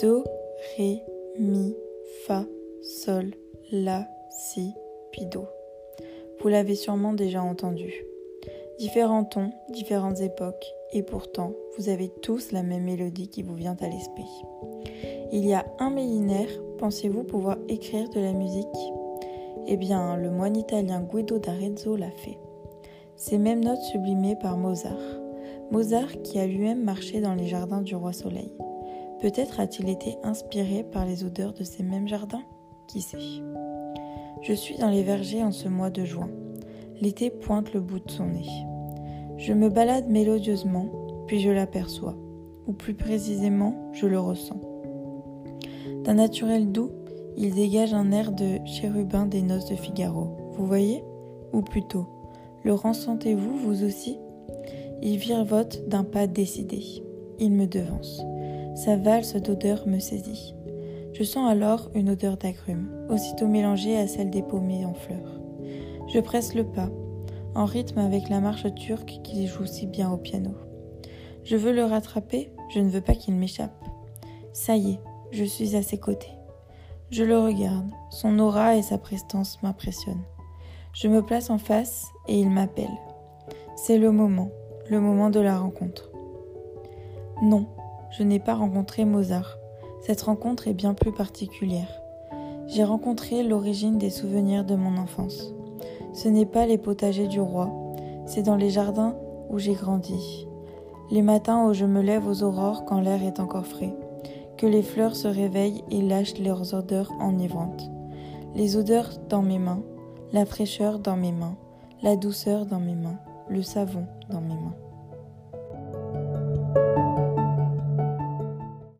Do, Ré, Mi, Fa, Sol, La, Si, puis. Vous l'avez sûrement déjà entendu. Différents tons, différentes époques, et pourtant, vous avez tous la même mélodie qui vous vient à l'esprit. Il y a un millénaire, pensez-vous pouvoir écrire de la musique? Eh bien, le moine italien Guido d'Arezzo l'a fait. Ces mêmes notes sublimées par Mozart. Mozart qui a lui-même marché dans les jardins du roi Soleil. Peut-être a-t-il été inspiré par les odeurs de ces mêmes jardins? Qui sait? Je suis dans les vergers en ce mois de juin. L'été pointe le bout de son nez. Je me balade mélodieusement, puis je l'aperçois, ou plus précisément, je le ressens. D'un naturel doux, il dégage un air de chérubin des noces de Figaro. Vous voyez? Ou plutôt, le ressentez-vous vous aussi? Il virevote d'un pas décidé. Il me devance. Sa valse d'odeur me saisit. Je sens alors une odeur d'agrumes, aussitôt mélangée à celle des pommiers en fleurs. Je presse le pas, en rythme avec la marche turque qu'il joue si bien au piano. Je veux le rattraper, je ne veux pas qu'il m'échappe. Ça y est, je suis à ses côtés. Je le regarde, son aura et sa prestance m'impressionnent. Je me place en face et il m'appelle. C'est le moment, le moment de la rencontre. Non, je n'ai pas rencontré Mozart. Cette rencontre est bien plus particulière. J'ai rencontré l'origine des souvenirs de mon enfance. Ce n'est pas les potagers du roi, c'est dans les jardins où j'ai grandi. Les matins où je me lève aux aurores quand l'air est encore frais, que les fleurs se réveillent et lâchent leurs odeurs enivrantes. Les odeurs dans mes mains, la fraîcheur dans mes mains, la douceur dans mes mains, le savon dans mes mains.